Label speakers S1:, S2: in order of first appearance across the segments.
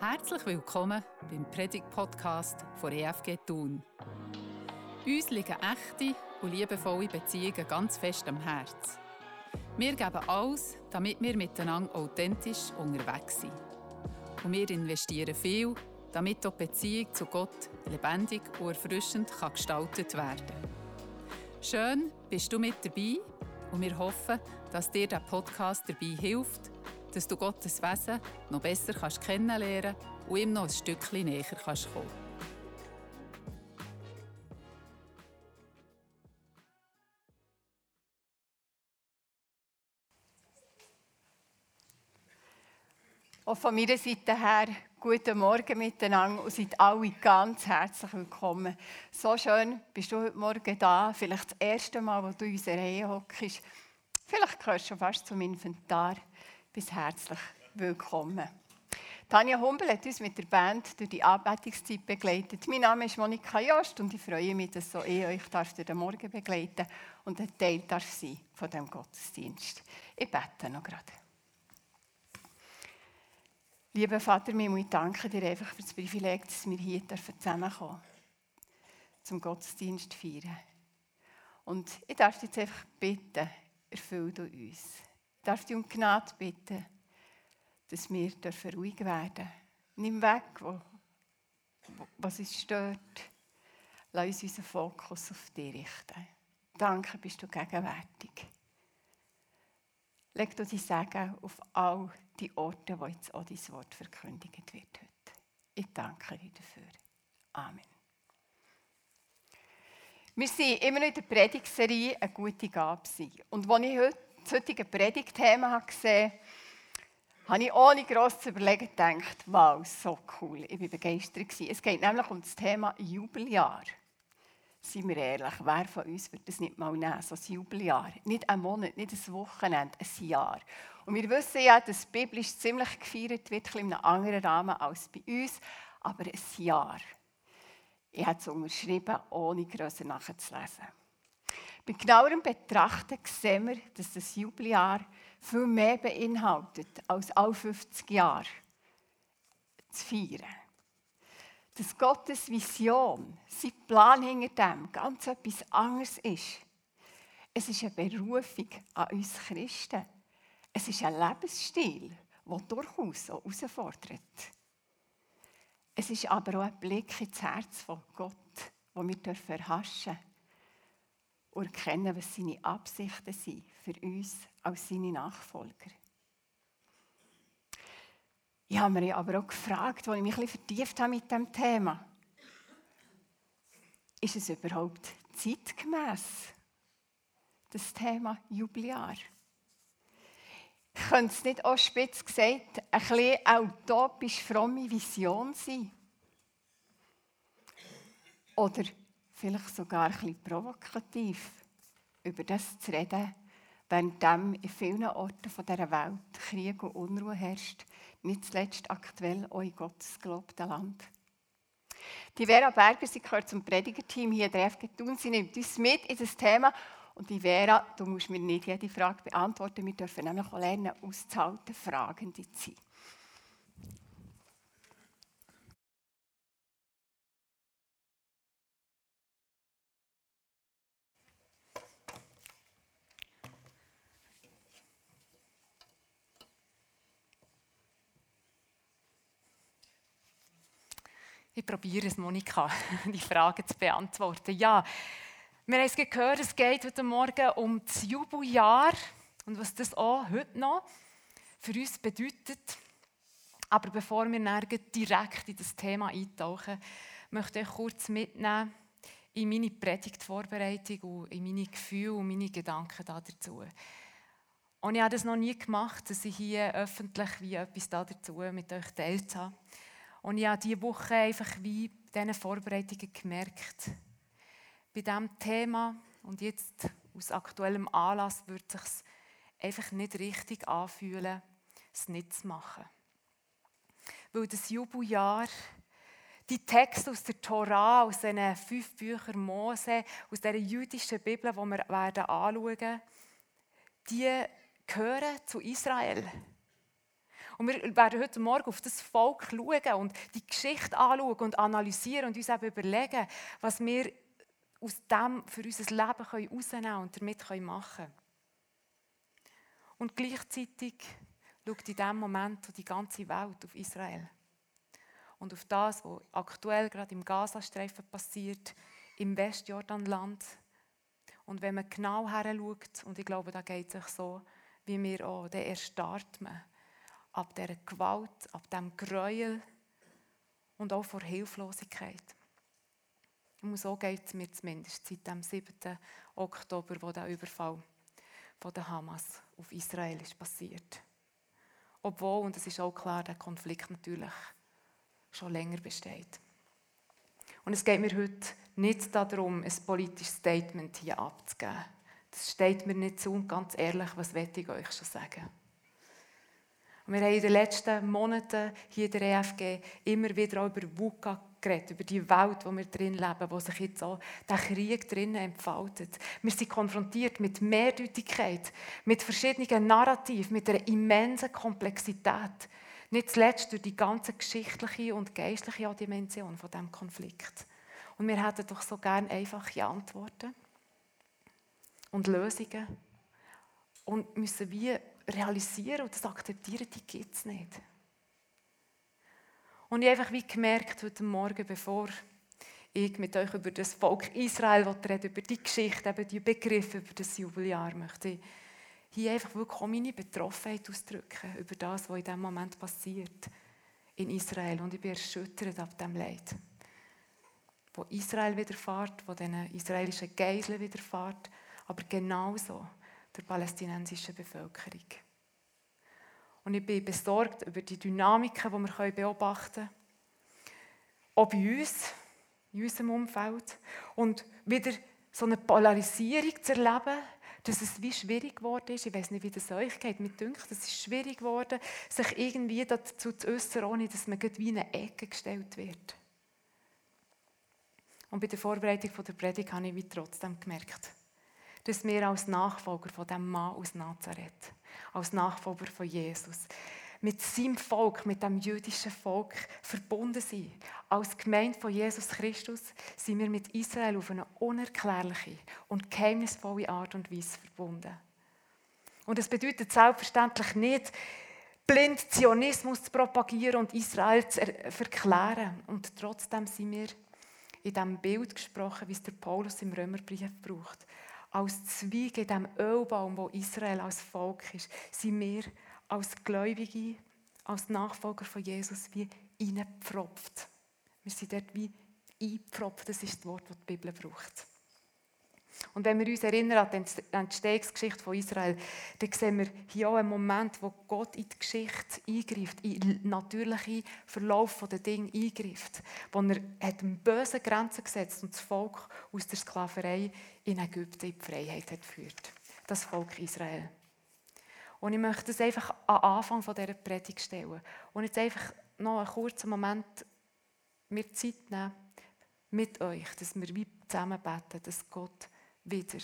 S1: Herzlich willkommen beim Predigt-Podcast von EFG Thun. Uns liegen echte und liebevolle Beziehungen ganz fest am Herz. Wir geben alles, damit wir miteinander authentisch unterwegs sind. Und wir investieren viel, damit die Beziehung zu Gott lebendig und erfrischend kann gestaltet werden Schön, bist du mit dabei und wir hoffen, dass dir der Podcast dabei hilft, dass du Gottes Wesen noch besser kannst kennenlernen und ihm noch ein Stückchen näher kannst kommen.
S2: Auch von meiner Seite her, guten Morgen miteinander und seid alle ganz herzlich willkommen. So schön bist du heute Morgen da, vielleicht das erste Mal, wo du in unserer Reihe hockst. Vielleicht gehörst du schon fast zum Inventar bist herzlich willkommen. Tanja Humbel hat uns mit der Band durch die Anbetungszeit begleitet. Mein Name ist Monika Jost und ich freue mich, dass so ich euch darf durch den Morgen begleiten und ein Teil darf sein von diesem Gottesdienst. Ich bete noch gerade. Lieber Vater, ich danke dir einfach für das Privileg, dass wir hier zusammenkommen zum Gottesdienst feiern. Und ich darf dich jetzt einfach bitten, erfüll du uns darf dich um Gnade bitten, dass wir ruhig werden dürfen. Nimm weg, wo, was uns stört. Lass uns unseren Fokus auf dich richten. Danke, bist du gegenwärtig. Leg du die Segen auf all die Orte, wo jetzt auch dein Wort verkündigt wird heute. Ich danke dir dafür. Amen. Wir sind immer noch in der Predigserie «Eine gute Gabe Und als ich heute das heutige Predigtthema gesehen habe, habe ich ohne gross zu überlegen gedacht, wow, so cool, ich war begeistert. Es geht nämlich um das Thema Jubeljahr. Seien wir ehrlich, wer von uns wird das nicht mal nehmen, so ein Jubeljahr? Nicht ein Monat, nicht ein Wochenende, ein Jahr. Und wir wissen ja, dass biblisch ziemlich gefeiert wird, in einem anderen Rahmen als bei uns, aber ein Jahr. Ich habe es unterschrieben, ohne grösser nachzulesen. Bei genauerem Betrachten sehen wir, dass das Jubeljahr viel mehr beinhaltet, als alle 50 Jahre zu feiern. Dass Gottes Vision, sein Plan hinter dem, ganz etwas anderes ist. Es ist eine Berufung an uns Christen. Es ist ein Lebensstil, der durchaus auch herausfordert. Es ist aber auch ein Blick ins Herz von Gott, wo wir erhaschen dürfen und erkennen, was seine Absichten sind für uns als seine Nachfolger. Ich habe mich aber auch gefragt, als ich mich ein vertieft habe mit dem Thema. Ist es überhaupt zeitgemäß, das Thema Jubiläar? Könnte es nicht auch spitz gesagt ein bisschen utopisch fromme Vision sein? Oder vielleicht sogar ein bisschen provokativ, über das zu reden, während in vielen Orten dieser Welt Krieg und Unruhe herrscht, nicht zuletzt aktuell auch in Gottes gelobten Land. Die Vera Berger, sie gehört zum Predigerteam hier in der FG Thun, sie nimmt uns mit in das Thema und die Vera, du musst mir nicht jede Frage beantworten, wir dürfen nämlich auch lernen, auszuhalten, Fragende zu sein.
S3: Ich probiere es, Monika, die Frage zu beantworten. Ja, wir haben es gehört, es geht heute Morgen um das Jubeljahr und was das auch heute noch für uns bedeutet. Aber bevor wir direkt in das Thema eintauchen, möchte ich kurz mitnehmen in meine Predigtvorbereitung und in meine Gefühle und meine Gedanken dazu. Und ich habe das noch nie gemacht, dass ich hier öffentlich wie etwas dazu mit euch teilt habe. Und ich habe diese Woche einfach wie diesen Vorbereitungen gemerkt, bei diesem Thema und jetzt aus aktuellem Anlass würde es sich einfach nicht richtig anfühlen, es nicht zu machen. Weil das Jubeljahr, die Texte aus der Tora, aus diesen fünf Büchern Mose, aus dieser jüdischen Bibel, die wir anschauen werden, die gehören zu Israel. Und wir werden heute Morgen auf das Volk schauen und die Geschichte anschauen und analysieren und uns eben überlegen, was wir aus dem für unser Leben herausnehmen können und damit machen können. Und gleichzeitig schaut in diesem Moment die ganze Welt auf Israel. Und auf das, was aktuell gerade im Gazastreifen passiert, im Westjordanland. Und wenn man genau her schaut, und ich glaube, da geht es sich so, wie wir auch, dann erstarrt man ab dieser Gewalt, ab dem Gräuel und auch vor Hilflosigkeit. Und so geht es mir zumindest seit dem 7. Oktober, wo der Überfall von der Hamas auf Israel ist passiert. Obwohl, und es ist auch klar, der Konflikt natürlich schon länger besteht. Und es geht mir heute nicht darum, ein politisches Statement hier abzugeben. Das steht mir nicht zu und ganz ehrlich, was werde ich euch schon sagen? Wir haben in den letzten Monaten hier in der EFG immer wieder auch über VUCA geredet, über die Welt, wo wir drin leben, wo sich jetzt auch der Krieg drinnen entfaltet. Wir sind konfrontiert mit Mehrdeutigkeit, mit verschiedenen Narrativen, mit einer immensen Komplexität. Nicht zuletzt durch die ganze geschichtliche und geistliche Dimension von diesem Konflikt. Und wir hätten doch so gerne einfache Antworten und Lösungen und müssen wie realisieren und das akzeptieren, die gibt es nicht. Und ich habe einfach wie gemerkt heute Morgen, bevor ich mit euch über das Volk Israel rede, über die Geschichte, eben die Begriffe über das Jubeljahr, möchte ich hier einfach wirklich auch meine Betroffenheit ausdrücken über das, was in diesem Moment passiert in Israel. Und ich bin erschüttert ab dem Leid, wo Israel widerfährt, wo den israelischen Geiseln widerfährt, aber genauso der palästinensischen Bevölkerung. Und ich bin besorgt über die Dynamiken, die wir beobachten können. Auch bei uns, in unserem Umfeld. Und wieder so eine Polarisierung zu erleben, dass es wie schwierig geworden ist. Ich weiß nicht, wie das euch geht. Mir denkt, es ist schwierig geworden, sich irgendwie dazu zu äußern, ohne dass man wie in eine Ecke gestellt wird. Und bei der Vorbereitung der Predigt habe ich wie trotzdem gemerkt, dass wir als Nachfolger von dem Mann aus Nazareth, als Nachfolger von Jesus, mit seinem Volk, mit dem jüdischen Volk verbunden sind. Als Gemeinde von Jesus Christus sind wir mit Israel auf eine unerklärliche und geheimnisvolle Art und Weise verbunden. Und es bedeutet selbstverständlich nicht, blind Zionismus zu propagieren und Israel zu verklären. Und trotzdem sind wir in diesem Bild gesprochen, wie es der Paulus im Römerbrief braucht. Als Zweig in diesem Ölbaum, wo Israel als Volk ist, sind wir als Gläubige, als Nachfolger von Jesus wie reingepfropft. Wir sind dort wie eingepfropft, das ist das Wort, das die Bibel braucht. Und wenn wir uns erinnern an die Entstehungsgeschichte von Israel, dann sehen wir hier auch einen Moment, wo Gott in die Geschichte eingreift, in den natürlichen Verlauf der Dinge eingreift, wo er eine böse Grenze gesetzt und das Volk aus der Sklaverei in Ägypten in die Freiheit hat geführt. Das Volk Israel. Und ich möchte das einfach am Anfang dieser Predigt stellen. Und jetzt einfach noch einen kurzen Moment mir Zeit nehmen mit euch, dass wir wie zusammen beten, dass Gott wieder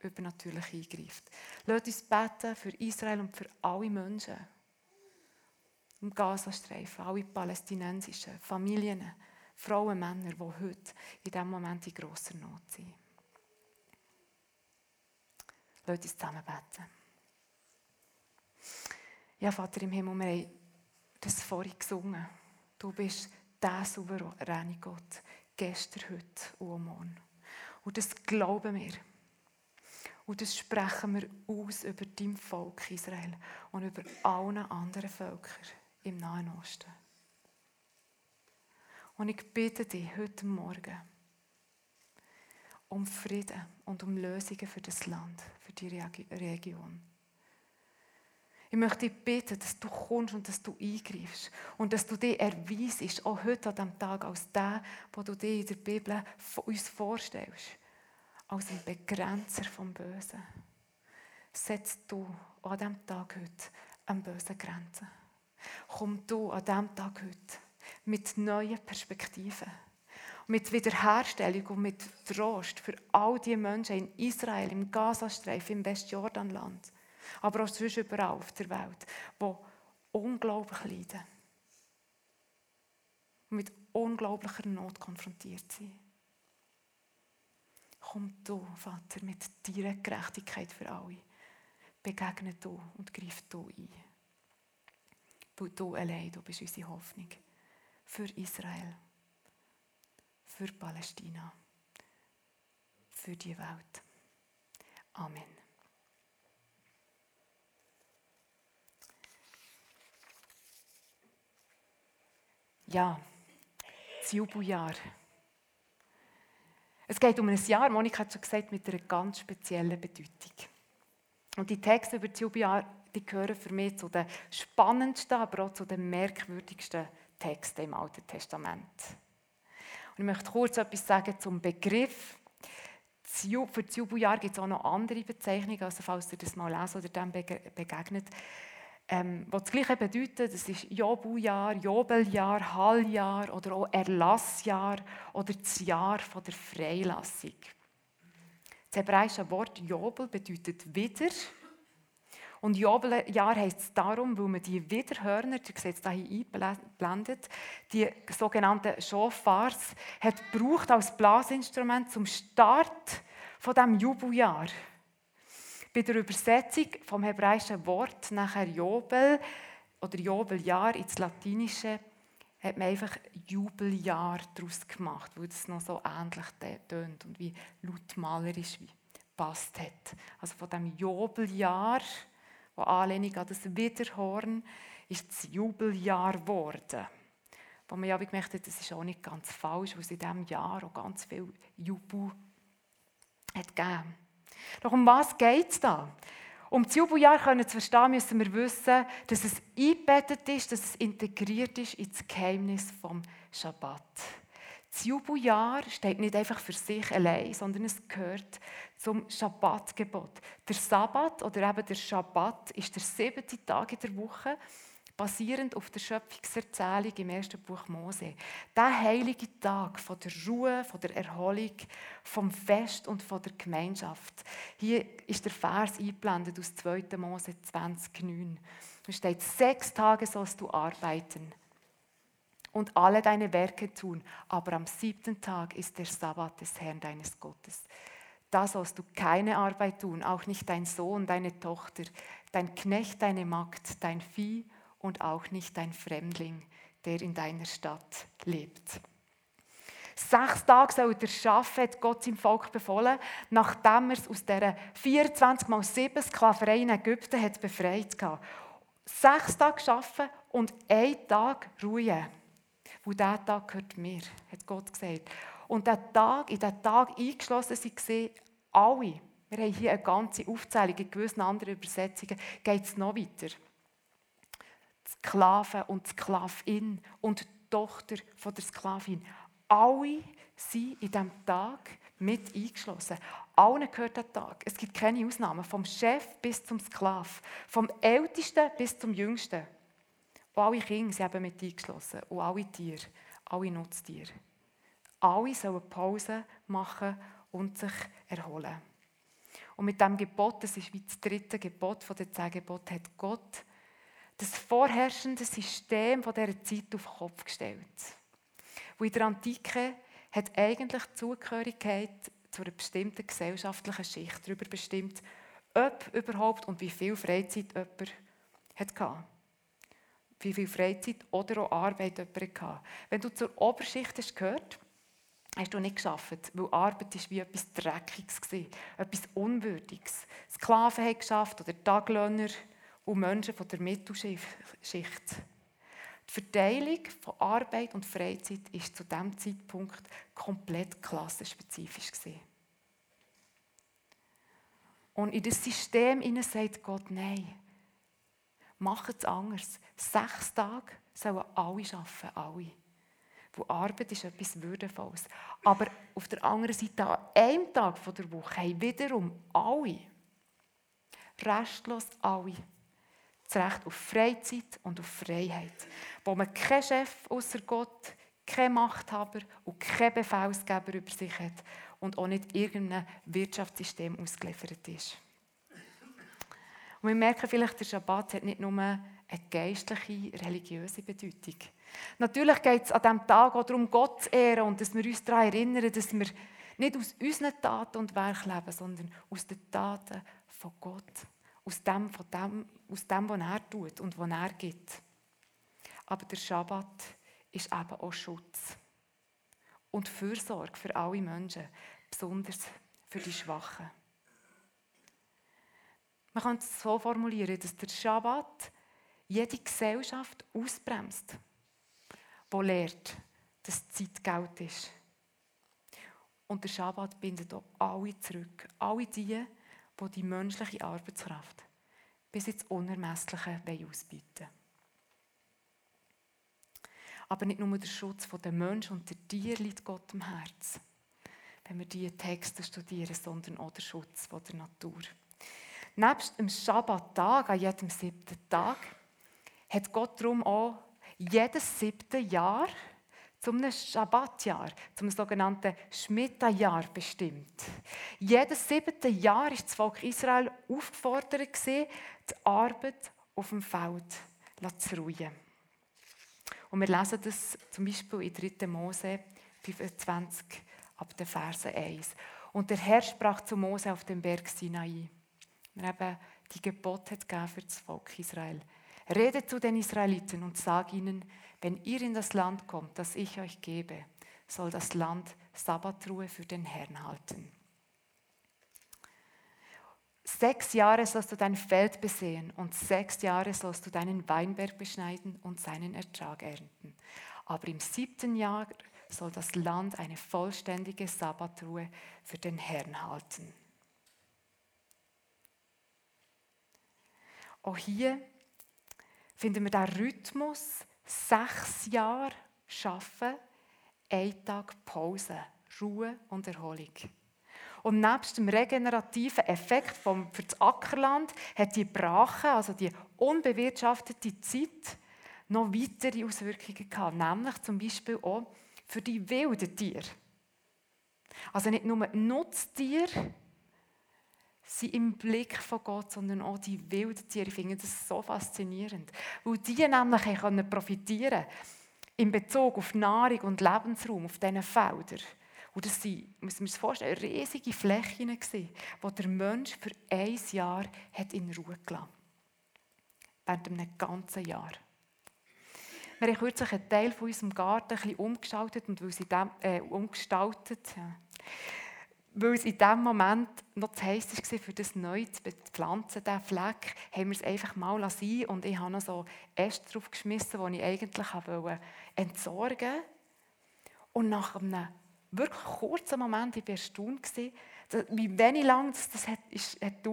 S3: übernatürlich eingreift. Lasst uns beten für Israel und für alle Menschen im Gazastreifen, alle palästinensischen Familien, Frauen, Männer, die heute in diesem Moment in grosser Not sind. Lasst uns zusammen beten. Ja, Vater im Himmel, wir haben das vorhin gesungen. Du bist der souveräne Gott, gestern, heute und morgen. Und das glauben wir. Und das sprechen wir aus über dein Volk Israel und über alle anderen Völker im Nahen Osten. Und ich bitte dich heute Morgen um Frieden und um Lösungen für das Land, für die Region. Ich möchte dich bitten, dass du kommst und dass du eingreifst und dass du dich erweisest, auch heute an diesem Tag, als der, wo du dir in der Bibel uns vorstellst, als ein Begrenzer vom Bösen. Setzt du an diesem Tag heute an bösen Grenzen. Komm du an diesem Tag heute mit neuen Perspektiven, mit Wiederherstellung und mit Trost für all die Menschen in Israel, im Gazastreifen, im Westjordanland aber auch sonst überall auf der Welt, wo unglaublich leiden und mit unglaublicher Not konfrontiert sind. Komm du, Vater, mit deiner Gerechtigkeit für alle. Begegne du und greif du ein. Weil du allein, du bist unsere Hoffnung. Für Israel. Für Palästina. Für die Welt. Amen. Ja, das Jubeljahr. Es geht um ein Jahr, Monika hat schon gesagt, mit einer ganz speziellen Bedeutung. Und die Texte über das Jubeljahr, die gehören für mich zu den spannendsten, aber auch zu den merkwürdigsten Texten im Alten Testament. Und ich möchte kurz etwas sagen zum Begriff. Für das Jubeljahr gibt es auch noch andere Bezeichnungen, also falls ihr das mal lesen oder dem begegnet ähm, was das Gleiche bedeutet, das ist Jobeljahr, Jobeljahr, Halljahr oder auch Erlassjahr oder das Jahr von der Freilassung. Das hebräische Wort Jobel bedeutet wieder. Und Jobeljahr heisst es darum, weil man die Widerhörner, ihr seht es hier eingeblendet, die sogenannten Shofars, hat gebraucht als Blasinstrument zum Start von dem Jubeljahr. Bei der Übersetzung vom hebräischen Wort nachher Jobel oder Jobeljahr ins Latinische hat man einfach Jubeljahr daraus gemacht, weil es noch so ähnlich tönt und wie lautmalerisch wie passt hat. Also von dem Jubeljahr, wo Anlehnung an das Widerhorn, ist das Jubeljahr geworden. Wo man ja gemerkt hat, das ist auch nicht ganz falsch, weil es in diesem Jahr auch ganz viel Jubel hat gegeben. Doch um was geht es da? Um das Jubeljahr zu verstehen, müssen wir wissen, dass es eingebettet ist, dass es integriert ist ins Geheimnis vom Schabbat. Das Jubeljahr steht nicht einfach für sich allein, sondern es gehört zum Schabbatgebot. Der Sabbat oder eben der Schabbat ist der siebte Tag in der Woche basierend auf der Schöpfungserzählung im ersten Buch Mose. Der heilige Tag von der Ruhe, von der Erholung, vom Fest und von der Gemeinschaft. Hier ist der Vers eingeblendet aus 2. Mose 20,9. Da steht, sechs Tage sollst du arbeiten und alle deine Werke tun, aber am siebten Tag ist der Sabbat des Herrn deines Gottes. Da sollst du keine Arbeit tun, auch nicht dein Sohn, deine Tochter, dein Knecht, deine Magd, dein Vieh und auch nicht ein Fremdling, der in deiner Stadt lebt. Sechs Tage soll er arbeiten, hat Gott seinem Volk befohlen, nachdem er es aus dieser 24 mal 7 Sklaverei in Ägypten hat befreit hat. Sechs Tage arbeiten und einen Tag ruhen. Wo dieser Tag gehört mir, hat Gott gesagt. Und der Tag, in diesen Tag eingeschlossen sind alle. Wir haben hier eine ganze Aufzählung, in gewissen anderen Übersetzungen geht es noch weiter. Sklaven und Sklavin und die Tochter von der Sklavin. Alle sind in diesem Tag mit eingeschlossen. Allen gehört der Tag. Es gibt keine Ausnahmen. Vom Chef bis zum Sklav. Vom Ältesten bis zum Jüngsten. Und alle Kinder sind eben mit eingeschlossen. Und alle Tiere. Alle Nutztiere. Alle sollen Pause machen und sich erholen. Und mit diesem Gebot, das ist wie das dritte Gebot von den zehn Geboten, hat Gott das vorherrschende System von dieser Zeit auf den Kopf gestellt. Wo in der Antike hat eigentlich die Zugehörigkeit zu einer bestimmten gesellschaftlichen Schicht darüber bestimmt, ob überhaupt und wie viel Freizeit jemand hatte. Wie viel Freizeit oder auch Arbeit jemand hatte. Wenn du zur Oberschicht hast gehört, hast du nicht geschafft, weil Arbeit ist wie etwas Dreckiges war, etwas Unwürdiges. Sklaven haben geschafft oder Taglöhner und Menschen von der Mittelschicht. Die Verteilung von Arbeit und Freizeit war zu diesem Zeitpunkt komplett klassenspezifisch. Und in das System sagt Gott, nein, macht es anders. Sechs Tage sollen alle arbeiten, alle. Wo Arbeit ist etwas Würdevolles. Aber auf der anderen Seite, an einem Tag der Woche, haben wiederum alle, restlos alle, das Recht auf Freizeit und auf Freiheit, wo man keinen Chef außer Gott, keinen Machthaber und keinen Befehlsgeber über sich hat und auch nicht irgendeinem Wirtschaftssystem ausgeliefert ist. Und wir merken vielleicht, der Schabbat hat nicht nur eine geistliche, religiöse Bedeutung. Natürlich geht es an diesem Tag auch darum, Gott zu ehren und dass wir uns daran erinnern, dass wir nicht aus unseren Taten und Werken leben, sondern aus den Taten von Gott. Aus dem, von dem, aus dem, was er tut und was er gibt. Aber der Schabbat ist eben auch Schutz und Fürsorge für alle Menschen, besonders für die Schwachen. Man kann es so formulieren, dass der Schabbat jede Gesellschaft ausbremst, wo lehrt, dass Zeit Geld ist. Und der Schabbat bindet auch alle zurück, alle die, die die menschliche Arbeitskraft bis ins Unermessliche ausbieten wollen. Aber nicht nur der Schutz der Menschen und der Tiere liegt Gott am Herzen, wenn wir diese Texte studieren, sondern auch der Schutz der Natur. Nebst dem Schabbattag, an jedem siebten Tag, hat Gott darum auch jedes siebte Jahr zum Schabbatjahr, zum sogenannten Schmitta-Jahr bestimmt. Jedes siebte Jahr ist das Volk Israel aufgefordert, die Arbeit auf dem Feld zu ruhen. Und wir lesen das zum Beispiel in 3. Mose 25 ab den Verse 1. Und der Herr sprach zu Mose auf dem Berg Sinai. Er eben die Gebote hat für das Volk Israel. Rede zu den Israeliten und sag ihnen, wenn ihr in das Land kommt, das ich euch gebe, soll das Land Sabbatruhe für den Herrn halten. Sechs Jahre sollst du dein Feld besehen und sechs Jahre sollst du deinen Weinberg beschneiden und seinen Ertrag ernten. Aber im siebten Jahr soll das Land eine vollständige Sabbatruhe für den Herrn halten. Auch hier finden wir den Rhythmus, sechs Jahre arbeiten, ein Tag Pause, Ruhe und Erholung. Und nebst dem regenerativen Effekt vom, für das Ackerland hat die Brache, also die unbewirtschaftete Zeit, noch weitere Auswirkungen gehabt, nämlich zum Beispiel auch für die wilden Tiere. Also nicht nur Nutztiere, sind im Blick von Gott, sondern auch die wilden Tiere. Ich finde das so faszinierend, weil die nämlich können profitieren in Bezug auf Nahrung und Lebensraum auf diesen Feldern. Und das waren, muss man sich vorstellen, riesige Flächen, wo der Mensch für ein Jahr hat in Ruhe gelassen Während einem ganzen Jahr. Wir haben kürzlich einen Teil von unserem Garten ein bisschen umgestaltet und weil sie dem, äh, umgestaltet, ja weil es in dem Moment noch zu heiß war, für das neu zu pflanzen, diesen Fleck, haben wir es einfach mal sein. Und ich habe noch so Äste drauf geschmissen, die ich eigentlich wollte entsorgen Und nach einem wirklich kurzen Moment, ich war erstaunt, wie wenig lang das, das hat, ist, hat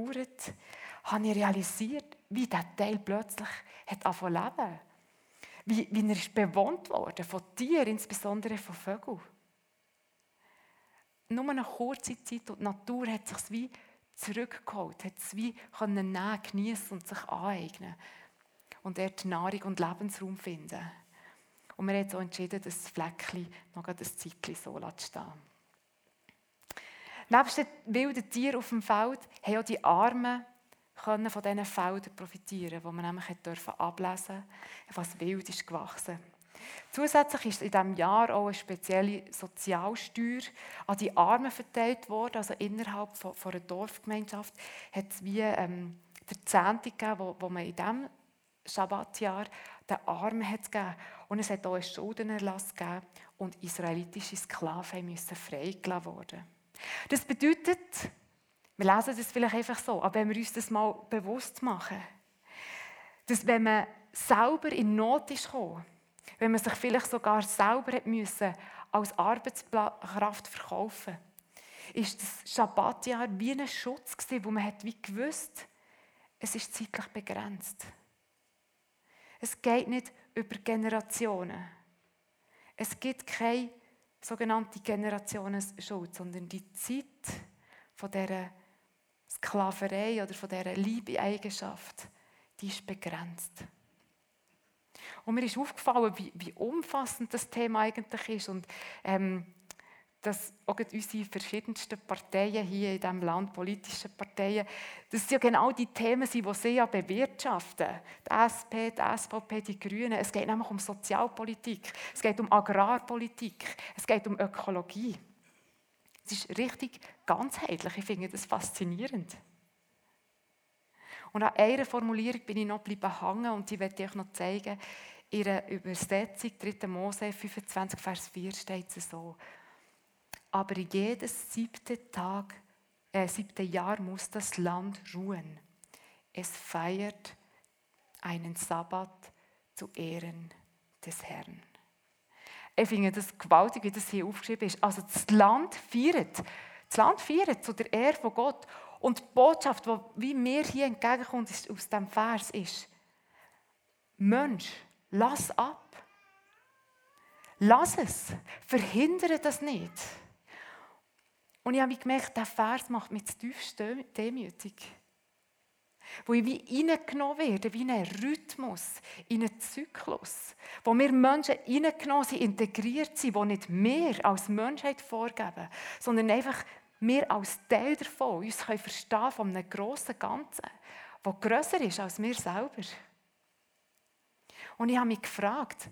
S3: habe ich realisiert, wie dieser Teil plötzlich hat angefangen zu leben. Wie, wie er ist bewohnt wurde von Tieren, insbesondere von Vögeln nur eine kurze Zeit und die Natur hat sich wie zurückgeholt, hat es wie können genießen und sich aneignen und dort Nahrung und Lebensraum finden. Und wir haben jetzt auch entschieden, das Fleckchen noch ein Zeitchen so zu stehen. Neben den wilden Tieren auf dem Feld haben auch die Armen von diesen Feldern profitieren, wo man nämlich ablesen durfte, was wild ist gewachsen. Zusätzlich ist in diesem Jahr auch eine spezielle Sozialsteuer an die Armen verteilt worden. Also innerhalb von, von einer Dorfgemeinschaft hat es wie ähm, der Zehnte gegeben, wo, wo man in diesem Schabbatjahr den Armen hat gegeben. Und es hat auch einen Schuldenerlass gegeben und israelitische Sklaven müssen freigelassen werden. Das bedeutet, wir lesen das vielleicht einfach so, aber wenn wir uns das mal bewusst machen, dass wenn man selber in Not ist gekommen, wenn man sich vielleicht sogar selber müssen, als Arbeitskraft verkaufen ist das Schabbatjahr wie ein Schutz gewesen, wo man hat wie gewusst, es ist zeitlich begrenzt. Es geht nicht über Generationen. Es gibt keine sogenannte Generationenschuld, sondern die Zeit von dieser Sklaverei oder von dieser Liebeeigenschaft, die ist begrenzt. Und mir ist aufgefallen, wie, wie umfassend das Thema eigentlich ist. Und ähm, dass auch unsere verschiedensten Parteien hier in diesem Land, politische Parteien, dass es ja genau die Themen sind, die sie ja bewirtschaften. Die SP, die SVP, die Grünen. Es geht nämlich um Sozialpolitik, es geht um Agrarpolitik, es geht um Ökologie. Es ist richtig ganzheitlich. Ich finde das faszinierend. Und an einer Formulierung bin ich noch geblieben hängen und die werde ich euch noch zeigen. In der Übersetzung 3. Mose 25, Vers 4 steht es so. Aber jedes siebte Tag, äh, siebte Jahr muss das Land ruhen. Es feiert einen Sabbat zu Ehren des Herrn. Ich finde das gewaltig, wie das hier aufgeschrieben ist. Also das Land feiert. Das Land feiert zu der Ehre von Gott. Und die Botschaft, die wie mir hier entgegenkommt aus diesem Vers, ist: Mensch, lass ab. Lass es. Verhindere das nicht. Und ich habe gemerkt, dieser Vers macht mich zutiefst demütig. Wo ich wie reingenommen werde, wie in einen Rhythmus, in einen Zyklus. Wo wir Menschen reingenommen sind, integriert sind, wo nicht wir als Menschheit vorgeben, sondern einfach wir als Teil davon uns können verstehen von einem grossen Ganzen, das grösser ist als wir selber. Und ich habe mich gefragt,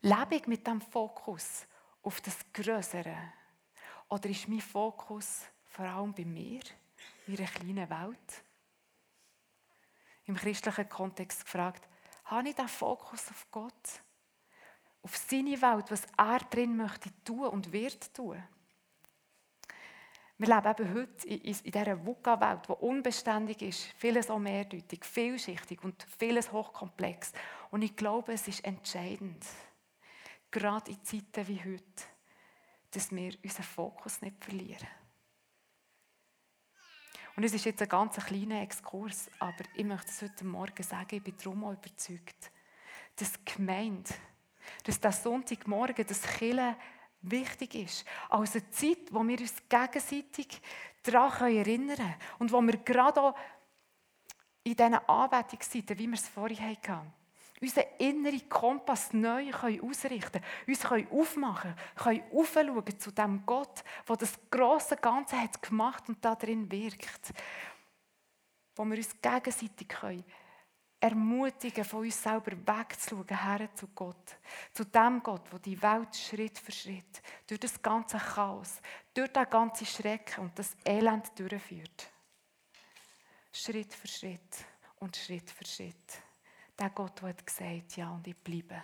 S3: lebe ich mit diesem Fokus auf das Größere? Oder ist mein Fokus vor allem bei mir, meiner kleinen Welt? Im christlichen Kontext gefragt, habe ich den Fokus auf Gott? Auf seine Welt, was er drin möchte tun und wird tun? Wir leben eben heute in, dieser VUCA-Welt, die unbeständig ist, vieles auch mehrdeutig, vielschichtig und vieles hochkomplex. Und ich glaube, es ist entscheidend, gerade in Zeiten wie heute, dass wir unseren Fokus nicht verlieren. Und es ist jetzt ein ganz kleiner Exkurs, aber ich möchte es heute Morgen sagen, ich bin darum auch überzeugt, dass die Gemeinde, dass der Sonntagmorgen, das Killen wichtig ist. Als eine Zeit, wo wir uns gegenseitig daran erinnern können und wo wir gerade auch in diesen Anbetungszeiten, wie wir es vorhin hatten, unseren inneren Kompass neu ausrichten können, uns aufmachen können, aufschauen zu dem Gott, der das grosse Ganze hat gemacht und darin wirkt. Wo wir uns gegenseitig können ermutigen, von uns selber wegzuschauen, her zu Gott. Zu dem Gott, der die Welt Schritt für Schritt, durch das ganze Chaos, durch den ganzen Schrecken und das Elend durchführt. Schritt für Schritt und Schritt für Schritt. Der Gott, der hat gesagt, ja, und ich bleibe.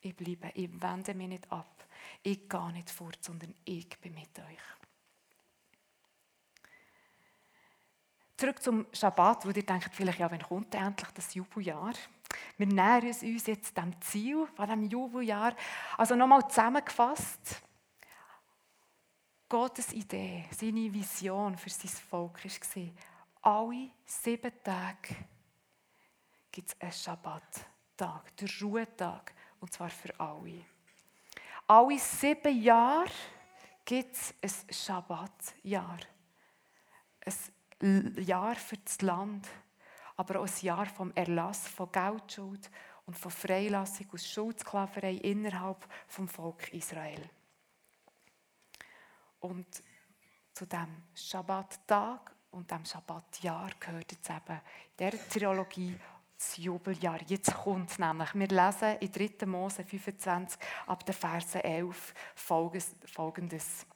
S3: Ich bleibe. Ich wende mich nicht ab. Ich gehe nicht fort, sondern ich bin mit euch. Zurück zum Schabbat, wo ihr denkt, vielleicht, ja, wann kommt endlich das Jubeljahr? Wir nähern uns jetzt dem Ziel von diesem Jubeljahr. Also nochmal zusammengefasst. Gottes Idee, seine Vision für sein Volk war, alle sieben Tage gibt es einen Schabbattag, den Ruhetag, und zwar für alle. Alle sieben Jahre gibt es ein Schabbatjahr. Ein Jahr für das Land, aber auch ein Jahr vom Erlass von Geldschuld und von Freilassung aus Schuldsklaverei innerhalb vom Volk Israel. Und zu dem Schabbattag und dem Schabbatjahr gehört jetzt eben in dieser Theologie das Jubeljahr. Jetzt kommt nämlich, wir lesen in 3. Mose 25 ab der Verse 11 folgendes.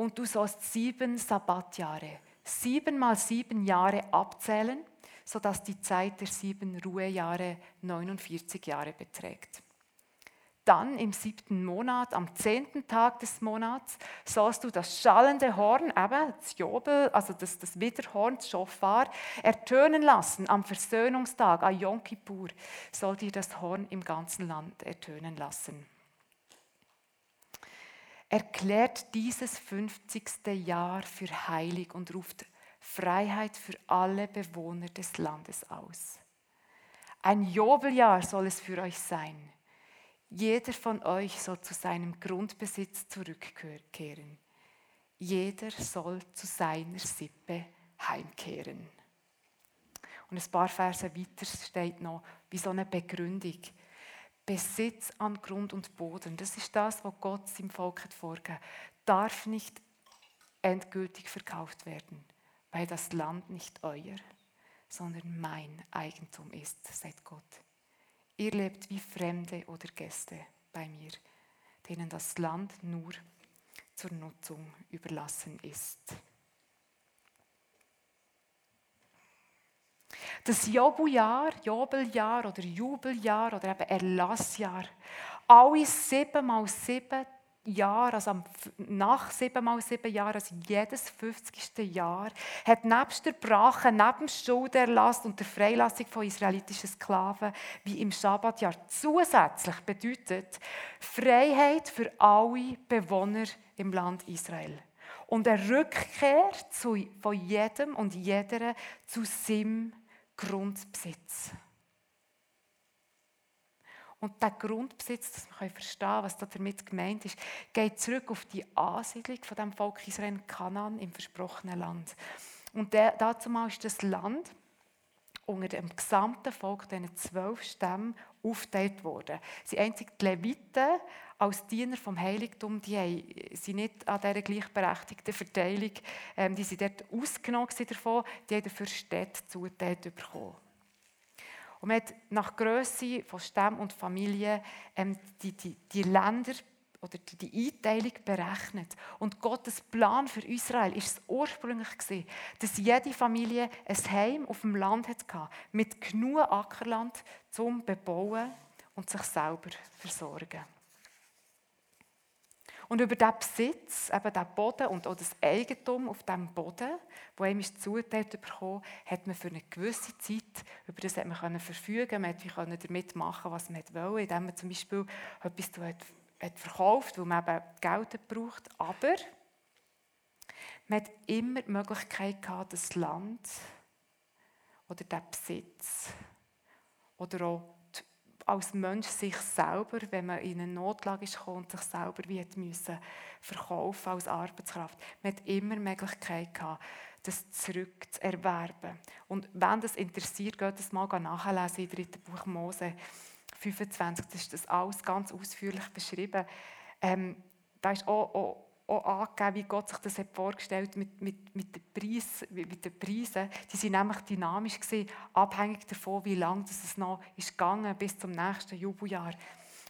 S3: Und du sollst sieben Sabbatjahre, sieben mal sieben Jahre abzählen, sodass die Zeit der sieben Ruhejahre 49 Jahre beträgt. Dann im siebten Monat, am zehnten Tag des Monats, sollst du das schallende Horn, eben das Jobel, also das, das Widerhorn, das Schofar, ertönen lassen. Am Versöhnungstag, am Yom Kippur, soll dir das Horn im ganzen Land ertönen lassen. Erklärt dieses 50. Jahr für heilig und ruft Freiheit für alle Bewohner des Landes aus. Ein Jobeljahr soll es für euch sein jeder von euch soll zu seinem Grundbesitz zurückkehren. Jeder soll zu seiner Sippe heimkehren. Und ein paar Verse weiter steht noch wie so eine Begründung. Besitz an Grund und Boden, das ist das, was Gott seinem Volk hat vorgegeben, darf nicht endgültig verkauft werden, weil das Land nicht euer, sondern mein Eigentum ist, sagt Gott. Ihr lebt wie Fremde oder Gäste bei mir, denen das Land nur zur Nutzung überlassen ist. Das Jobeljahr, Jobeljahr oder Jubeljahr oder eben Erlassjahr, alle sieben mal sieben Jahre, also nach sieben mal sieben Jahren, also jedes 50. Jahr, hat nebst der Brache, neben dem Schulderlass und der Freilassung von israelitischen Sklaven, wie im Schabbatjahr zusätzlich bedeutet, Freiheit für alle Bewohner im Land Israel. Und eine Rückkehr zu, von jedem und jeder zu seinem Grundbesitz. Und der Grundbesitz, dass wir verstehen was damit gemeint ist, geht zurück auf die Ansiedlung von dem Volk Israel in Kanan im versprochenen Land. Und dazu mal ist das Land unter dem gesamten Volk, diesen zwölf Stämmen, aufgeteilt worden. Sie einzig die Leviten als Diener vom Heiligtum, die sind nicht an dieser gleichberechtigten Verteilung, ähm, die sind dort ausgenommen davon, die haben dafür Städte zugeteilt bekommen. Und man hat nach Größe von Stämmen und Familien ähm, die, die, die Länder oder die Einteilung berechnet. Und Gottes Plan für Israel ist es ursprünglich gewesen, dass jede Familie ein Heim auf dem Land hatte, mit genug Ackerland zum Bebauen und sich selber versorgen. Und über diesen Besitz, eben diesen Boden und auch das Eigentum auf diesem Boden, wo ihm ist zugeteilt bekommen, hat man für eine gewisse Zeit, über das hat man können verfügen, man konnte damit machen, was man wollte, indem man zum Beispiel etwas hat verkauft, wo man eben Geld braucht. Aber man hat immer die Möglichkeit gehabt, das Land oder den Besitz oder auch als Mensch sich selber, wenn man in eine Notlage ist und sich selber wie müssen verkaufen als Arbeitskraft. Man hat immer die Möglichkeit gehabt, das zurück zu erwerben. Und wenn das interessiert, geht das mal nachlesen im dritten Buch Mose 25. Das ist das alles ganz ausführlich beschrieben. Ähm, da ist auch, auch auch angegeben, wie Gott sich das hat vorgestellt mit, mit, mit, den Preis, mit den Preisen. Die sind nämlich dynamisch gewesen, abhängig davon, wie lange es noch ist gegangen bis zum nächsten Jubeljahr.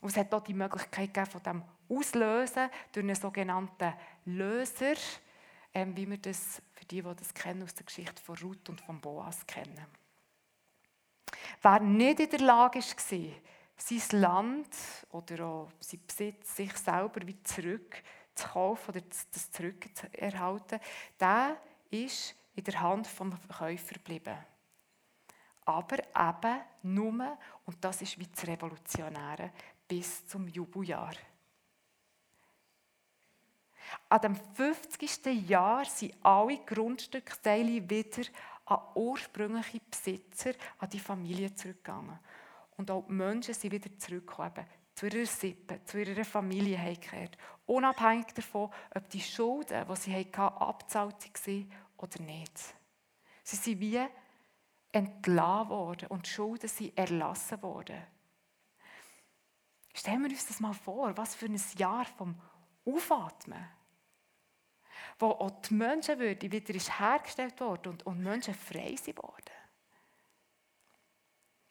S3: Und es hat auch die Möglichkeit gegeben, von dem Auslösen durch einen sogenannten Löser, ähm, wie wir das, für die, die das kennen, aus der Geschichte von Ruth und von Boas kennen. Wer nicht in der Lage war, sein Land oder auch sein Besitz, sich selber wieder zurück zu kaufen oder das zurückzuerhalten, der ist in der Hand vom Käufer geblieben. Aber eben nur, und das ist wie das Revolutionäre, bis zum Jubeljahr. An dem 50. Jahr sind alle Grundstücksteile wieder an ursprüngliche Besitzer, an die Familie zurückgegangen. Und auch die Menschen sind wieder zurückgekommen, zu ihrer Sippe, zu ihrer Familie gekehrt. Unabhängig davon, ob die Schulden, die sie hatten, abgezahlt waren oder nicht. Sie sind wie entlassen worden und die Schulden sind erlassen worden. Stellen wir uns das mal vor, was für ein Jahr vom Aufatmen. Wo auch die Menschenwürde wieder ist hergestellt worden und, und Menschen frei sind worden.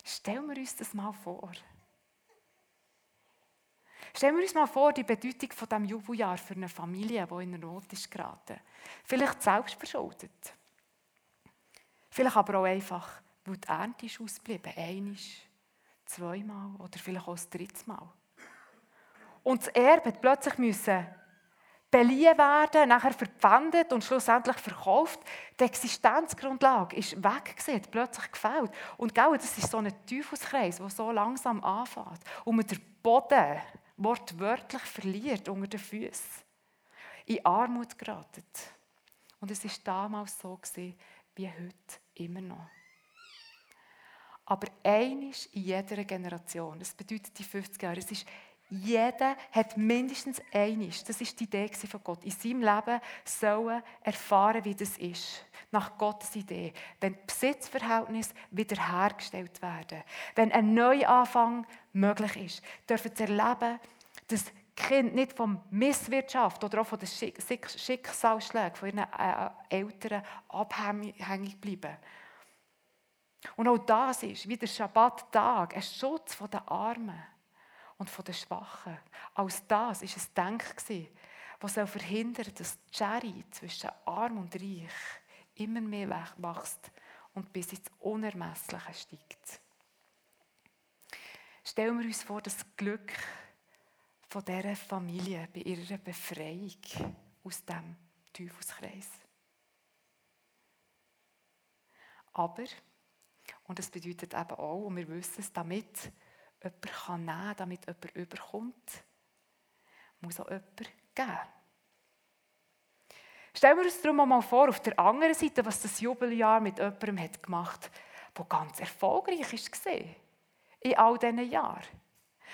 S3: Stellen wir uns das mal vor. Stellen wir uns mal vor, die Bedeutung von dem Jubeljahr für eine Familie, die in Not ist geraten. Vielleicht selbst verschuldet. Vielleicht aber auch einfach, weil die Ernte ist ausgeblieben. Einmal, zweimal oder vielleicht auch das dritte Mal. Und das Erbe plötzlich müssen beliehen werden, nachher verpfändet und schlussendlich verkauft. Die Existenzgrundlage ist weg plötzlich gefällt. Und genau, das ist so ein Teufelskreis, der so langsam anfängt. Und mit der Boden wortwörtlich verliert unter den Füßen, in Armut geraten. Und es ist damals so gewesen, wie heute immer noch. Aber einisch in jeder Generation, das bedeutet die 50 Jahre, es ist Jeder hat mindestens eines, das ist die Idee von Gott, in seinem Leben sollen erfahren, wie das ist. Nach Gottes Idee. Wenn Besitzverhältnisse wiederhergestellt werden, wenn ein Neuanfang möglich ist, dürfen sie erleben, dass Kind nicht von Misswirtschaft oder auch von den Schicksalsschlägen von ihren äh, Eltern abhängig bleiben. Und auch das ist, wie der Schabbat-Tag, ein Schutz den Armen und von den Schwachen. Als das ist es Denk was soll verhindern, dass die Schere zwischen Arm und Reich immer mehr wächst und bis ins Unermessliche steigt. Stellen wir uns vor, das Glück von dieser Familie bei ihrer Befreiung aus dem Teufelskreis. Aber, und das bedeutet eben auch, und wir wissen es, damit jemand kann nehmen, damit jemand überkommt, muss auch jemand geben. Stellen wir uns darum mal vor, auf der anderen Seite, was das Jubeljahr mit jemandem hat gemacht hat, der ganz erfolgreich war in all diesen Jahren.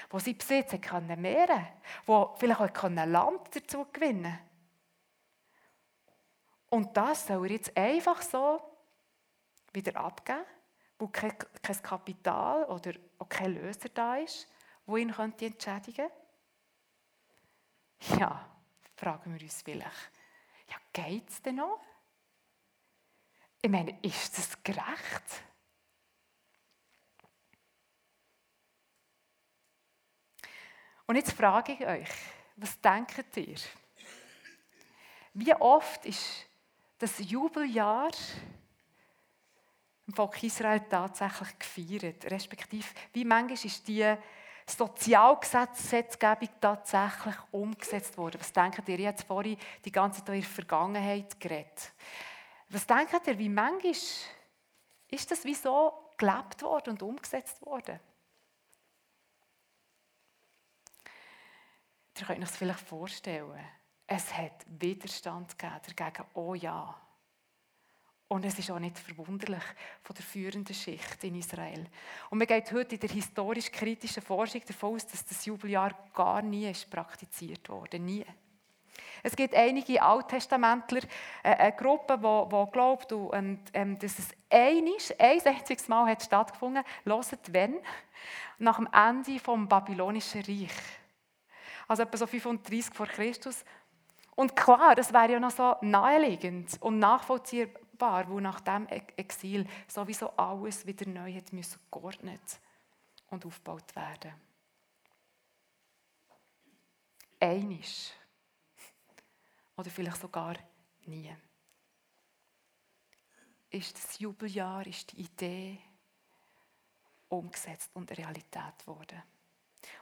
S3: Wo sie Besitz mehren wo vielleicht auch Land dazu gewinnen Und das soll er jetzt einfach so wieder abgeben wo kein, kein Kapital oder auch kein Löser da ist, wo ihn könnte entschädigen Ja, fragen wir uns vielleicht. Ja, geht es denn noch? Ich meine, ist das gerecht? Und jetzt frage ich euch, was denkt ihr? Wie oft ist das Jubeljahr Volk Israel tatsächlich gefeiert. Respektive, wie manchmal ist die Sozialgesetzgebung tatsächlich umgesetzt worden? Was denkt ihr? Ich habe vorhin die ganze Zeit in der Vergangenheit geredet. Was denkt ihr, wie manchmal ist das wie so gelebt worden und umgesetzt worden? Ihr könnt euch das vielleicht vorstellen. Es hat Widerstand gegeben dagegen, oh ja. Und es ist auch nicht verwunderlich von der führenden Schicht in Israel. Und man geht heute in der historisch-kritischen Forschung davon aus, dass das Jubeljahr gar nie ist praktiziert wurde. Nie. Es gibt einige Alttestamentler, äh, eine Gruppe, die, glaubt, und, ähm, dass es einisch, ein einziges Mal hat stattgefunden hat. wenn? Nach dem Ende des babylonischen Reich. Also etwa so 35 vor Christus. Und klar, das wäre ja noch so naheliegend und nachvollziehbar war, wo nach dem Exil sowieso alles wieder neu hat müssen geordnet und aufgebaut werden. Einisch. Oder vielleicht sogar nie. Ist das Jubeljahr, ist die Idee umgesetzt und Realität geworden.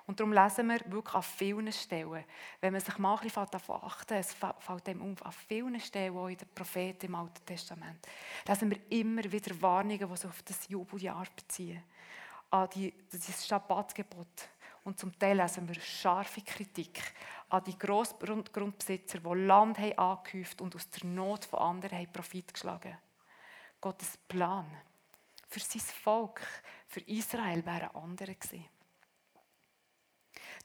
S3: Und darum lesen wir wirklich an vielen Stellen, wenn man sich mal ein bisschen achten es fällt dem auf, an vielen Stellen, auch in den Propheten im Alten Testament, lesen wir immer wieder Warnungen, die sich auf das Jubeljahr beziehen, an die, das Schabbatgebot. Und zum Teil lesen wir scharfe Kritik an die Grossgrundbesitzer, die Land haben angehäuft und aus der Not von anderen haben Profit geschlagen. Gottes Plan für sein Volk, für Israel, wäre ein anderer gewesen.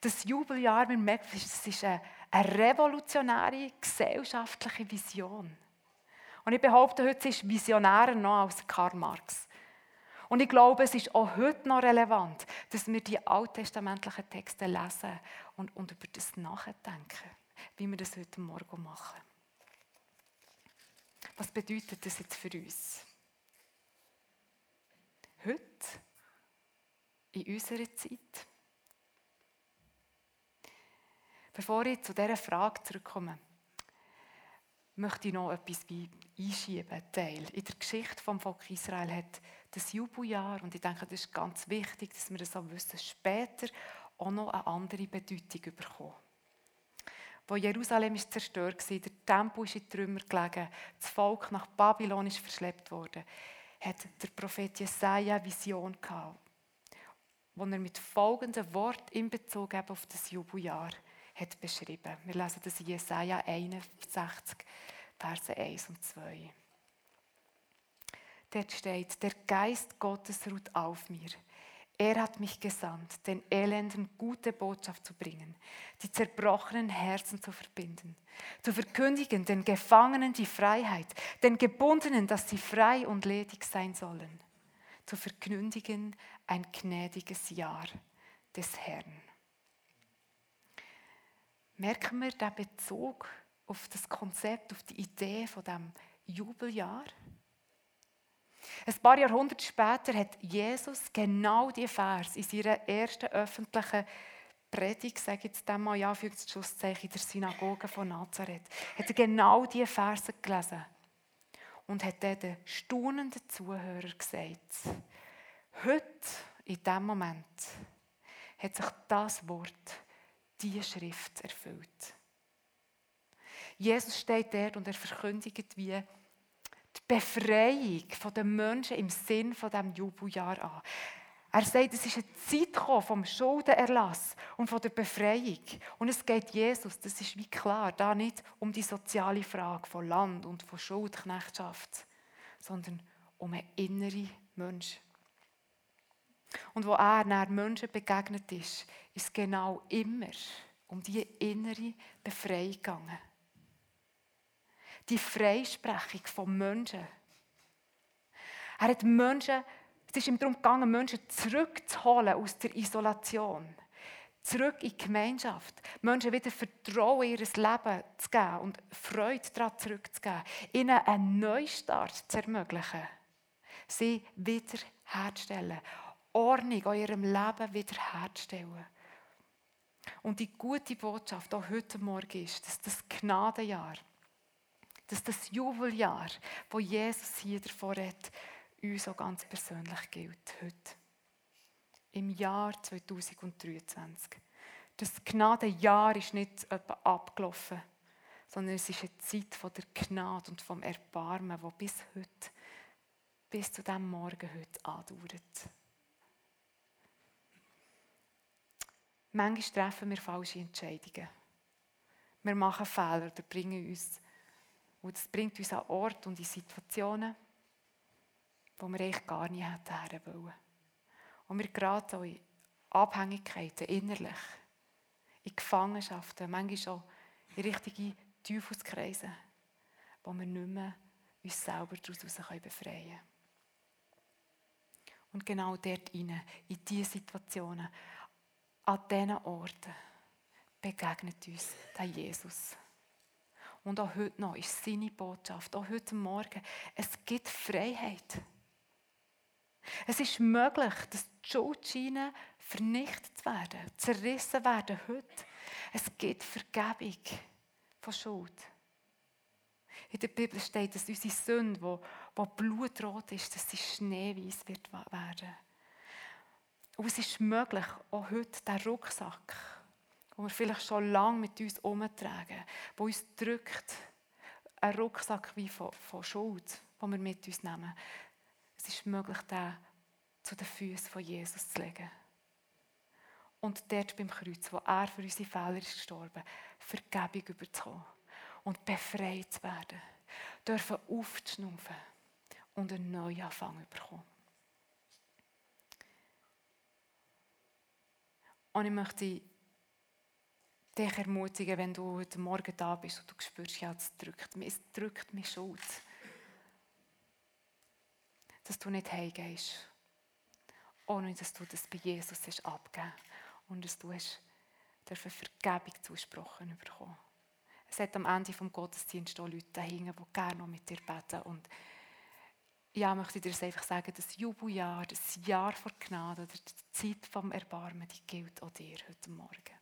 S3: Das Jubeljahr, wir merken, es ist eine, eine revolutionäre gesellschaftliche Vision. Und ich behaupte, heute ist visionärer noch als Karl Marx. Und ich glaube, es ist auch heute noch relevant, dass wir die alttestamentlichen Texte lesen und, und über das nachdenken, wie wir das heute Morgen machen. Was bedeutet das jetzt für uns? Heute, in unserer Zeit, Bevor ich zu dieser Frage zurückkomme, möchte ich noch etwas einschieben. Teil. In der Geschichte vom Volk Israel hat das Jubeljahr, und ich denke, das ist ganz wichtig, dass wir das auch wissen, später auch noch eine andere Bedeutung bekommen. Wo Jerusalem ist zerstört war, der Tempel ist in Trümmer gelegen, das Volk nach Babylon ist verschleppt worden, hat der Prophet Jesaja eine Vision gehabt, wo er mit folgendem Wort in Bezug auf das Jubeljahr hat beschrieben. Wir lesen das in Jesaja 61, Verse 1 und 2. Dort steht, der Geist Gottes ruht auf mir. Er hat mich gesandt, den Elenden gute Botschaft zu bringen, die zerbrochenen Herzen zu verbinden, zu verkündigen den Gefangenen die Freiheit, den Gebundenen, dass sie frei und ledig sein sollen, zu verkündigen ein gnädiges Jahr des Herrn. Merken wir den Bezug auf das Konzept, auf die Idee von dem Jubeljahr? Ein paar Jahrhunderte später hat Jesus genau die Vers in seiner ersten öffentlichen Predigt, sage ich jetzt mal, ja, für das Schlusszeichen in der Synagoge von Nazareth, hat er genau diese Verse gelesen und hat dann den staunenden Zuhörer gesagt, heute, in diesem Moment, hat sich das Wort, diese Schrift erfüllt. Jesus steht dort und er verkündigt wie die Befreiung der Menschen im Sinn von dem Jubeljahr an. Er sagt, es ist eine Zeit gekommen vom Schuldenerlass und von der Befreiung. Und es geht Jesus, das ist wie klar, da nicht um die soziale Frage von Land und von Schuldknechtschaft, sondern um einen inneren Mensch. Und wo er nach Menschen begegnet ist, ist genau immer um die innere Befreiung gegangen die Freisprechung von Menschen. Er hat Menschen, es ist ihm darum gegangen, Menschen zurückzuholen aus der Isolation. Zurück in die Gemeinschaft. Menschen wieder Vertrauen in ihr Leben zu geben und Freude daran zurückzugeben. Ihnen einen Neustart zu ermöglichen. Sie wiederherzustellen. Ordnung in ihrem Leben wiederherzustellen. Und die gute Botschaft auch heute Morgen ist, dass das Gnadenjahr dass das Jubeljahr, wo Jesus hier davor hat, uns auch ganz persönlich gilt heute. Im Jahr 2023. Das Gnadenjahr ist nicht etwa abgelaufen, sondern es ist eine Zeit von der Gnade und vom Erbarmen, wo bis heute, bis zu diesem Morgen heute andauert. Manchmal treffen wir falsche Entscheidungen. Wir machen Fehler oder bringen uns und das bringt uns an Ort und in Situationen, wo wir eigentlich gar nicht hätten wollen. Und wir geraten auch in Abhängigkeiten innerlich, in Gefangenschaften, manchmal auch in richtige Teufelskreise, wo wir nicht mehr uns selber daraus befreien können. Und genau dort hinein, in diese Situationen, an diesen Orten, begegnet uns der Jesus. Und auch heute noch ist seine Botschaft, auch heute Morgen, es gibt Freiheit. Es ist möglich, dass die Schuldscheine vernichtet werden, zerrissen werden heute. Es gibt Vergebung von Schuld. In der Bibel steht, dass unsere Sünde, wo blutrot ist, dass sie schneeweiß wird werden. Und es ist möglich, auch heute den Rucksack wo wir vielleicht schon lange mit uns umtragen, wo uns drückt, ein Rucksack wie von, von Schuld, den wir mit uns nehmen. Es ist möglich, den zu den Füßen von Jesus zu legen. Und dort beim Kreuz, wo er für unsere Fehler ist gestorben, Vergebung überzukommen und befreit zu werden, dürfen aufzuschnaufen und einen Neuanfang bekommen. Und ich möchte dich ermutigen, wenn du heute Morgen da bist und du spürst, ja, es drückt mich, es drückt mich Schuld. Dass du nicht heimgehst, ohne dass du das bei Jesus hast abgegeben und dass du hast dürfen Vergebung zusprochen bekommen. Es hat am Ende des Gottesdienstes auch Leute dahinter, die gerne noch mit dir beten. Und ja, möchte dir das einfach sagen, das Jubeljahr, das Jahr vor Gnade, die Zeit vom Erbarmen, die gilt auch dir heute Morgen.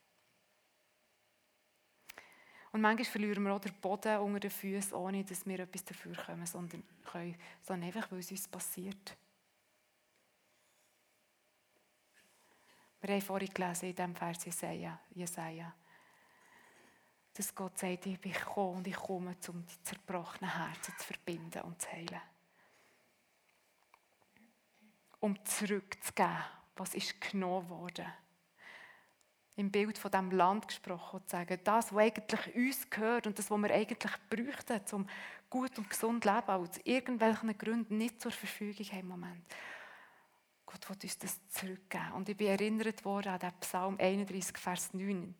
S3: Und manchmal verlieren wir auch den Boden unter den Füßen, ohne dass wir etwas dafür kommen, sondern, können, sondern einfach, weil es uns passiert. Wir haben vorhin gelesen in diesem Vers Jesaja, Jesaja dass Gott sagt, ich bin gekommen und ich komme, um die zerbrochenen Herzen zu verbinden und zu heilen. Um zurückzugeben, was ist genommen worden im Bild von dem Land gesprochen und sagen, das, was eigentlich uns gehört und das, was wir eigentlich bräuchten, um gut und gesund zu leben, aus irgendwelchen Gründen nicht zur Verfügung haben im Moment. Gott will uns das zurückgeben. Und ich bin erinnert worden an den Psalm 31, Vers 9,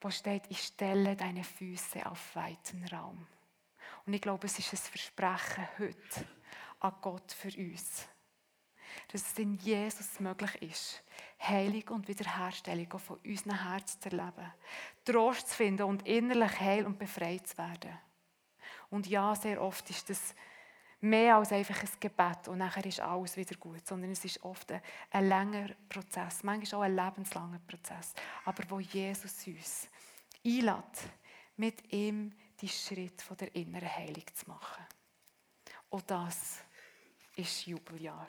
S3: wo steht, ich stelle deine Füße auf weiten Raum. Und ich glaube, es ist ein Versprechen heute an Gott für uns. Dass es in Jesus möglich ist, Heilung und Wiederherstellung von unserem Herz zu erleben, Trost zu finden und innerlich heil und befreit zu werden. Und ja, sehr oft ist das mehr als einfach ein Gebet und nachher ist alles wieder gut, sondern es ist oft ein, ein langer Prozess, manchmal auch ein lebenslanger Prozess, aber wo Jesus uns einlädt, mit ihm die Schritt von der inneren Heilung zu machen. Und das ist Jubeljahr.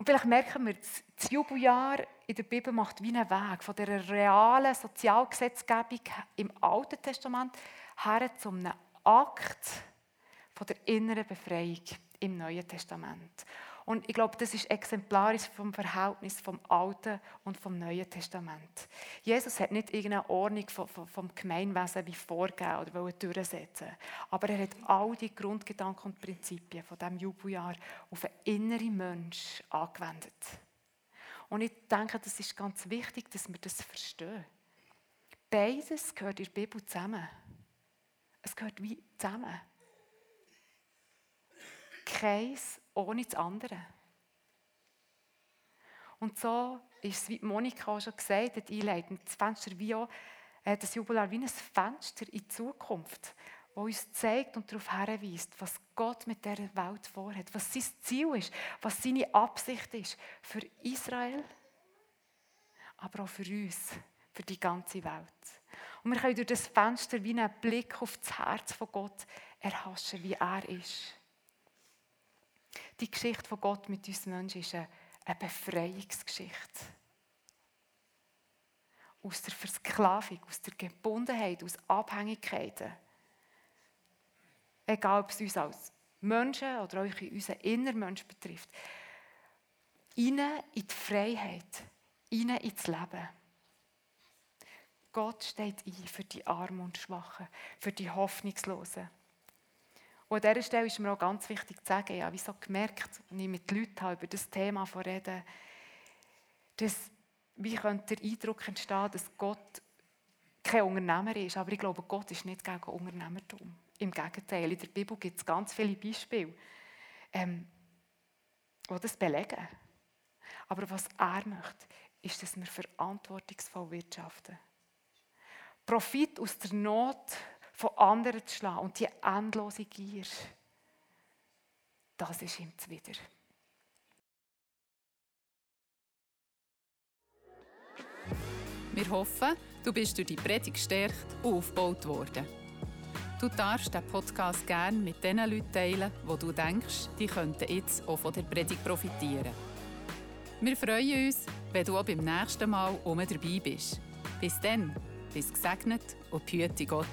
S3: Und vielleicht merken wir, das Jubeljahr in der Bibel macht wie einen Weg von der realen Sozialgesetzgebung im Alten Testament her zu einem Akt von der inneren Befreiung im Neuen Testament. Und ich glaube, das ist exemplarisch vom Verhältnis vom Alten und vom Neuen Testament. Jesus hat nicht irgendeine Ordnung vom, vom Gemeinwesen wie vorgegeben oder durchsetzen. Aber er hat all die Grundgedanken und Prinzipien von diesem Jubeljahr auf einen inneren Mensch angewendet. Und ich denke, das ist ganz wichtig, dass wir das verstehen. Beides gehört in der Bibel zusammen. Es gehört wie zusammen. Keins ohne das andere. Und so ist es, wie Monika auch schon gesagt hat, einleitend, das Fenster wie auch, äh, das Jubiläum wie ein Fenster in die Zukunft, wo uns zeigt und darauf hinweist, was Gott mit dieser Welt vorhat, was sein Ziel ist, was seine Absicht ist für Israel, aber auch für uns, für die ganze Welt. Und wir können durch das Fenster wie einen Blick auf das Herz von Gott erhaschen, wie er ist. Die Geschichte von Gott mit uns Menschen ist eine, Befreiungsgeschichte. Aus der Versklavung, aus der Gebundenheit, aus Abhängigkeiten. Egal, ob es uns als Menschen oder euch in unseren Innermensch betrifft. Innen in die Freiheit, innen ins Leben. Gott steht ein für die Armen und Schwachen, für die Hoffnungslosen. Und an dieser Stelle ist mir auch ganz wichtig zu sagen, ich habe so gemerkt, wenn ich mit Leuten über das Thema rede, dass wie könnte der Eindruck entstehen, dass Gott kein Unternehmer ist. Aber ich glaube, Gott ist nicht gegen Unternehmertum. Im Gegenteil, in der Bibel gibt es ganz viele Beispiele, ähm, die das belegen. Aber was er möchte, ist, dass wir verantwortungsvoll wirtschaften. Profit aus der Not von anderen zu schlagen und die endlose Gier, das ist ihm zuwider.
S1: Wir hoffen, du bist durch die Predigt gestärkt und aufgebaut worden. Du darfst den Podcast gerne mit den Leuten teilen, wo du denkst, die könnten jetzt auch von der Predigt profitieren. Wir freuen uns, wenn du auch beim nächsten Mal um dabei bist. Bis dann, bis gesegnet und behüte Gott.